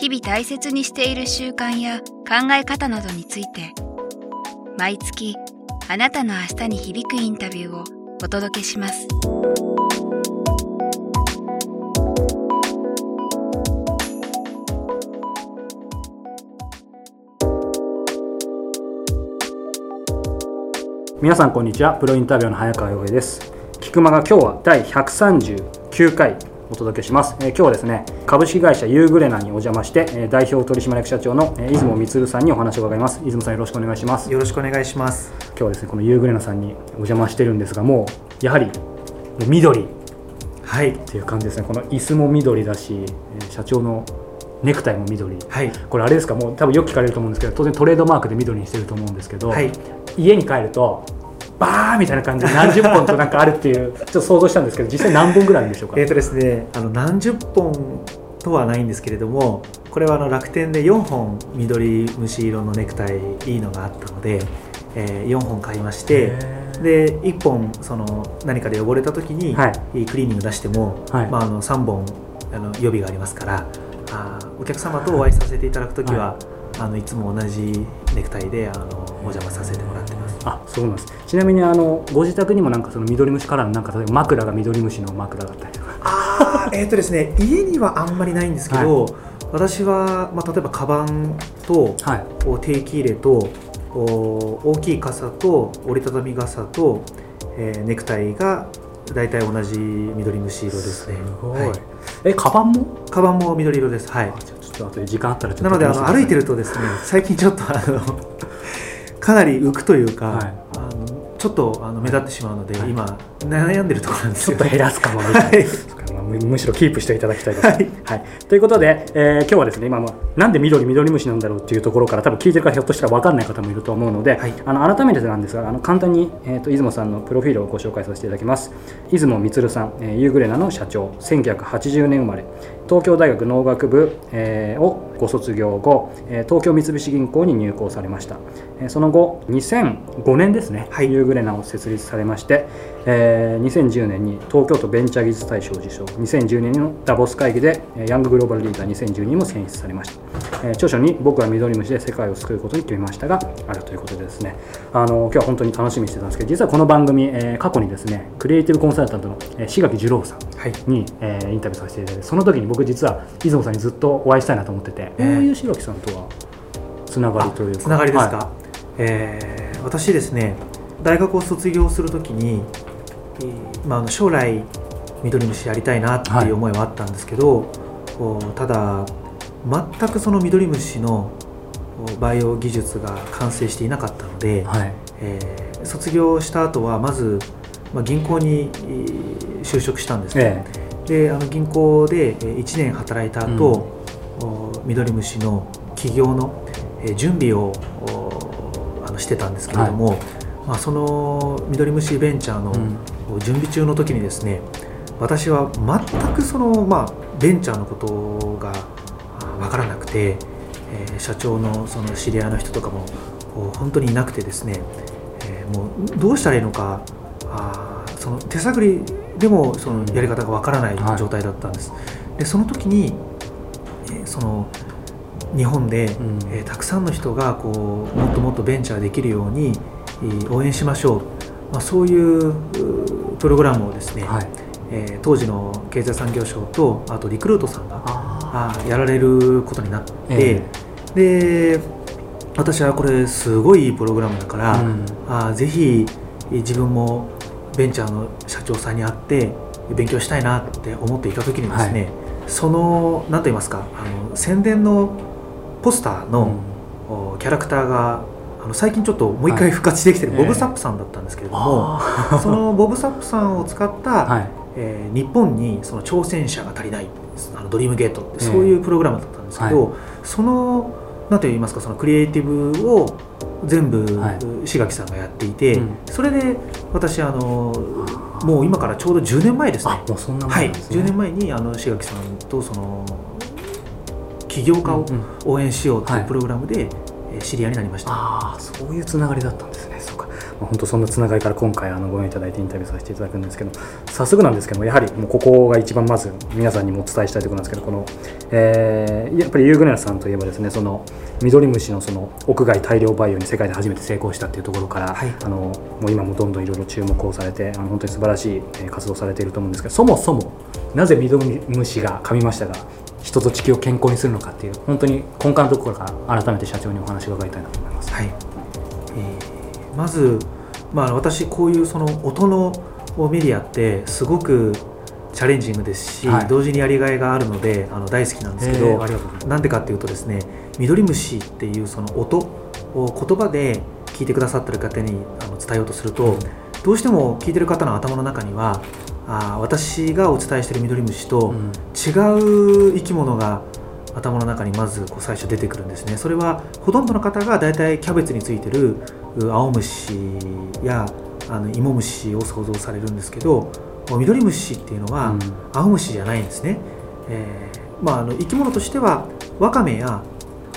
日々大切にしている習慣や考え方などについて毎月あなたの明日に響くインタビューをお届けします。皆さんこんにちは。プロインタビューの早川洋平です。菊間が今日は第139回お届けします、えー今日はですね株式会社ユーグレナにお邪魔して、えー代表取締役社長の、えー出雲充さんにお話を伺います出雲さんよろしくお願いしますよろしくお願いします。今日はですねこのユーグレナさんにお邪魔してるんですがもうやはり緑っはい。ていう感じですねこの椅子も緑だし、えー社長のネクタイも緑はい。これあれですか？もう多分よく聞かれると思うんですけど当然トレードマークで緑にしてると思うんですけど、はい。家に帰るとバーみたいな感じで何十本となんかあるっていう ちょっと想像したんですけど実際何本ぐらいあるんでしょうか？えっ、とですね、あの何十本とはないんですけれども、これはあの楽天で4本緑虫色のネクタイいいのがあったので、え4本買いまして、で1本その何かで汚れた時に、はい。クリーニング出しても、はい。まああの3本あの予備がありますから、あーお客様とお会いさせていただく時は、あのいつも同じネクタイであのお邪魔させてもらってます。あそうなんです。ちなみにあのご自宅にもなんかその緑虫カラーのなんか例えば枕が緑虫の枕だったりとか。あーえーとですね、家にはあんまりないんですけど、私は、まあ、例えばカバンとはい。お定期入れとお大きい傘と折りたたみ傘と、えーネクタイが大体同じ緑虫色ですね。はい。えカバンも？カバンも緑色です。はい。あじゃあちょっと後で時間あったらちょっとなのであの歩いてるるとですね最近ちょっとあのかなり浮くというか、はい。あのちょっとあの目立ってしまうので、はい。今悩んでるところなんですよ。ちょっと減らすかもみたいな、はい。むむしろキープしていただきたいです、はい。はい、ということで、えー今日はですね今、まあ、なんで緑緑虫なんだろうっていうところから多分聞いてる方ひょっとしたら分かんない方もいると思うので、はい。あの改めてなんですがあの簡単に、えー、と出雲さんのプロフィールをご紹介させていただきます。出雲充さん、えーユーグレナの社長1980年生まれ。東京大学農学部、えーをご卒業後、えー東京三菱銀行に入行されました、えーその後2005年ですね、はい。ユーグレナを設立されまして、えー2010年に東京都ベンチャー技術大賞を受賞。2010年のダボス会議でえーヤンググローバルリーダー2012にも選出されました、えー著書に「僕は緑虫で世界を救うことに決めました」があるということでですね。あの今日は本当に楽しみにしてたんですけど実はこの番組、えー過去にですねクリエイティブコンサルタントのえー志垣二郎さんはい。に、えーインタビューさせていただいてその時に僕実は出雲さんにずっとお会いしたいなと思ってて、こういう志垣さんとはつながりというか？つながりですか、はえー私ですね大学を卒業するときに、えーまあ将来緑虫やりたいなっていう思いはあったんですけど、こうただ全くその緑虫のこうバイオ技術が完成していなかったので、はい。えー卒業した後はまず、まあ、銀行にえー就職したんですね、えであの銀行で1年働いた後、お緑虫の起業のえー準備をしてたんですけれども、まあ、その緑虫ベンチャーのうん。準備中の時にですね私は全くその、まあ、ベンチャーのことが分からなくて、えー社長のその知り合いの人とかも本当にいなくてですね、えーもうどうしたらいいのかあーその手探りでもそのやり方がわからないはい状態だったんです。でその時に、えーその日本で、うん。えーたくさんの人がこうもっともっとベンチャーできるように、えー応援しましょう、まあ、そういうプログラムをですね、はい。えー当時の経済産業省とあとリクルートさんがあやられることになって、えで私はこれすごいいいプログラムだから、うん。あーぜひえー自分もベンチャーの社長さんに会って勉強したいなって思っていた時にですね、その何と言いますかあの宣伝のポスターの、おキャラクターがあの最近ちょっともう一回復活してきてるはい。ボブ・サップさんだったんですけれども、あ そのボブ・サップさんを使った、ーはい。えー日本にその挑戦者が足りないあのドリームゲートってそういうプログラムだったんですけど、はその何と言いますかそのクリエイティブを全部はい。志垣さんがやっていて、うん。それで私あのもう今からちょうど10年前ですね。あもうそんなもんはい、なんですね。10年前にあの志垣さんとその起業家を応援しようとはいいうプログラムでえー知り合いになりました、ああそういうつながりだったんですね。そうか、まあ、本当そんなつながりから今回あのご縁いただいてインタビューさせていただくんですけど早速なんですけどもやはりもうここが一番まず皆さんにもお伝えしたいところなんですけどこの、えーやっぱりユーグレナさんといえばですねそのミドリムシのその屋外大量培養に世界で初めて成功したっていうところから、はい。あのもう今もどんどんいろいろ注目をされてあの本当に素晴らしいえー活動をされていると思うんですけどそもそもなぜミドリムシが噛みましたが人と地球を健康にするのかっていう本当に根幹のところから改めて社長にお話を伺いたいなと思います。はい。えーまず、まあ、私こういうその音のメディアってすごくチャレンジングですし、はい。同時にやりがいがあるのであの大好きなんですけど、なんでかっていうとですねミドリムシっていうその音を言葉で聞いてくださってる方にあの伝えようとするとどうしても聞いてる方の頭の中にはあー私がお伝えしているミドリムシとうん。違う生き物が頭の中にまずこう最初出てくるんですね。それはほとんどの方が大体キャベツについてるう青虫やあの芋虫を想像されるんですけどミドリムシっていうのはうん。青虫じゃないんですね、えーまあ、あの生き物としてはワカメや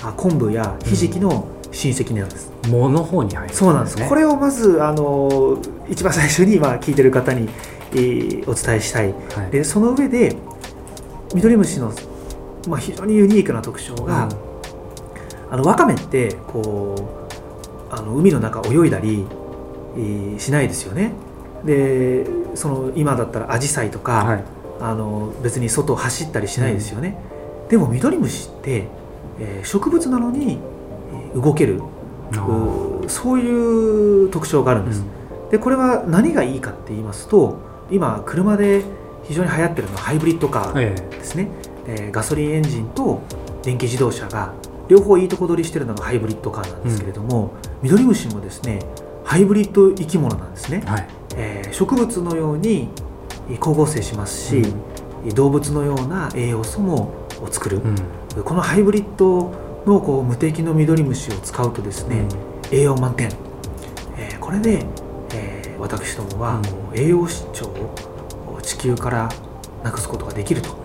あ昆布やひじきの親戚なんです、藻の方に入るそうなんです、ねこれをまずあの一番最初に今聞いてる方に、えーお伝えしたい。はい。でその上でミドリムシの、まあ、非常にユニークな特徴が、あのワカメってこうあの海の中泳いだり、えーしないですよね。でその今だったらアジサイとか、はい。あの別に外を走ったりしないですよね、でもミドリムシって、えー植物なのにえー動ける。そういう特徴があるんです、でこれは何がいいかって言いますと今車で非常に流行ってるのはハイブリッドカーえですね、えーガソリンエンジンと電気自動車が両方いいとこ取りしてるのがハイブリッドカーなんですけれども、ミドリムシもですねハイブリッド生き物なんですね。え、はい。えー植物のようにえー光合成しますし、動物のような栄養素もを作る、うん。このハイブリッドのこう無敵のミドリムシを使うとですね、栄養満点、えーこれで、えー私どもは栄養失調を地球からなくすことができると。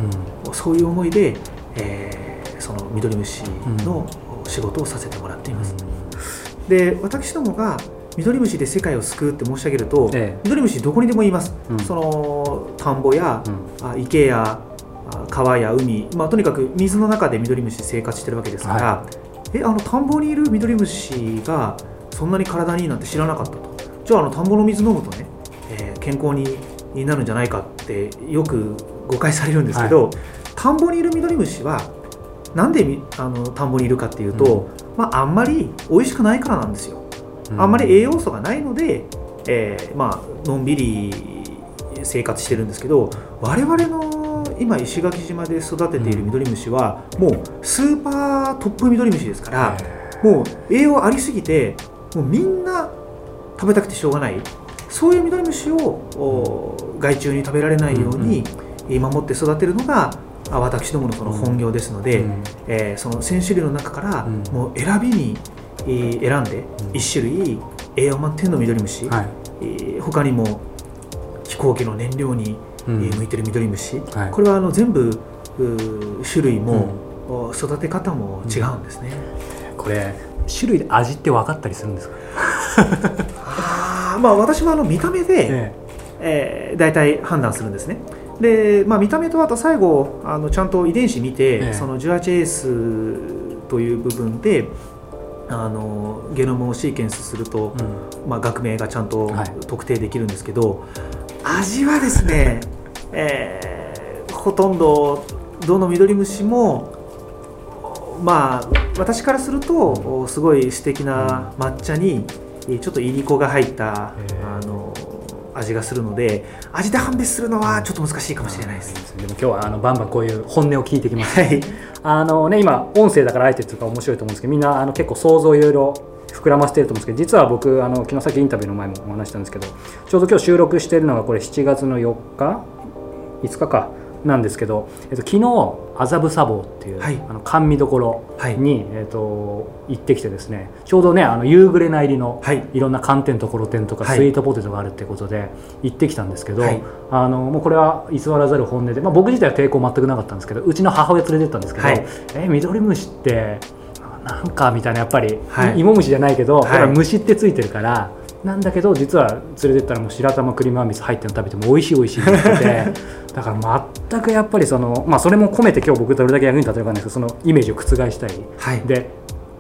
うん。そういう思いで、えーそのミドリムシの仕事をさせてもらっています、で私どもがミドリムシで世界を救うって申し上げると、えミドリムシどこにでもいます、うん。その田んぼやえうん。あ池やあ川や海、まあ、とにかく水の中でミドリムシ生活してるわけですから、えあの田んぼにいるミドリムシがそんなに体にいいなんて知らなかったとじゃああの田んぼの水飲むとね、えー健康になるんじゃないかってよく誤解されるんですけど、田んぼにいるミドリムシはなんでみあの田んぼにいるかっていうと、まあ、あんまり美味しくないからなんですよ。あんまり栄養素がないので、えーまあのんびり生活してるんですけど我々の今石垣島で育てているミドリムシはもうスーパートップミドリムシですから、もう栄養ありすぎてもうみんな食べたくてしょうがない。そういうミドリムシをお害虫に食べられないように守って育てるのがあ私どものその本業ですので、うん。えーその1000種類の中からうん。もう選びに、えー選んでうん。1種類栄養満点のミドリムシ、はい。えー他にも飛行機の燃料に、向いてるミドリムシ、はい。これはあの全部種類も、お育て方も違うんですね。これ種類で味って分かったりするんですか？あーまあ私もあの見た目で、ええ。ー大体判断するんですね。で、まあ、見た目とあと最後あのちゃんと遺伝子見て、ええ。その 18S という部分であのゲノムをシーケンスすると、まあ、学名がちゃんとはい。特定できるんですけど、味はですね、えーほとんどどのミドリムシもまあ私からするとすごい素敵な抹茶にえーちょっといりこが入ったあの味がするので味で判別するのはちょっと難しいかもしれないです。でも今日はあのバンバンこういう本音を聞いてきますはい、あのね今音声だからあえてとか面白いと思うんですけどみんなあの結構想像いろいろ膨らませてると思うんですけど実は僕あの昨日さっきインタビューの前もお話したんですけどちょうど今日収録しているのがこれ7月の4日？5日か。なんですけど、えっと、昨日麻布砂防っていう、はい。あの甘味どころはい。に、えっと、行ってきてですねちょうどねあの夕暮れな入りのはい。いろんな寒天ところてんとかはい。スイートポテトがあるってことで行ってきたんですけど、はい。あのもうこれは偽らざる本音で、まあ、僕自体は抵抗全くなかったんですけどうちの母親連れてったんですけど、はい。えミドリムシってなんかみたいなやっぱり、はい。芋虫じゃないけど、はい。虫ってついてるからなんだけど実は連れてったらもう白玉クリームあんみつ入ってるの食べても美味しい美味しいって言ってて だから全くやっぱりその、まあ、それも込めて今日僕どれだけ役に立てるかわかんないですけどそのイメージを覆したい。はい。で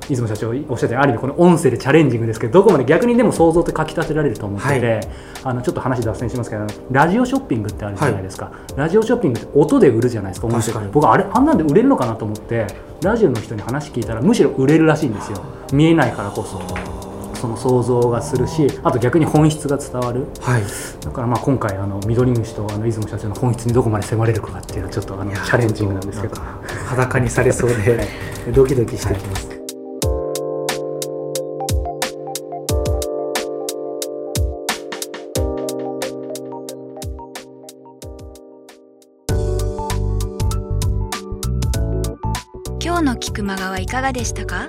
出雲社長おっしゃったようにある意味この音声でチャレンジングですけどどこまで逆にでも想像ってかきたてられると思ってて、はあのちょっと話脱線しますけどラジオショッピングってあるじゃないですか、ラジオショッピングって音で売るじゃないですか音声。僕あれあんなんで売れるのかなと思ってラジオの人に話聞いたらむしろ売れるらしいんですよ。見えないからこそその想像がするしあと逆に本質が伝わる。はい。だからまあ今回あの緑虫とあの出雲社長の本質にどこまで迫れるかっていうのはちょっとあのチャレンジングなんですけど。裸にされそうで ドキドキしてきます、今日の菊間川いかがでしたか？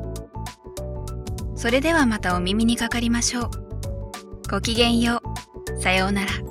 それではまたお耳にかかりましょう。ごきげんよう。さようなら。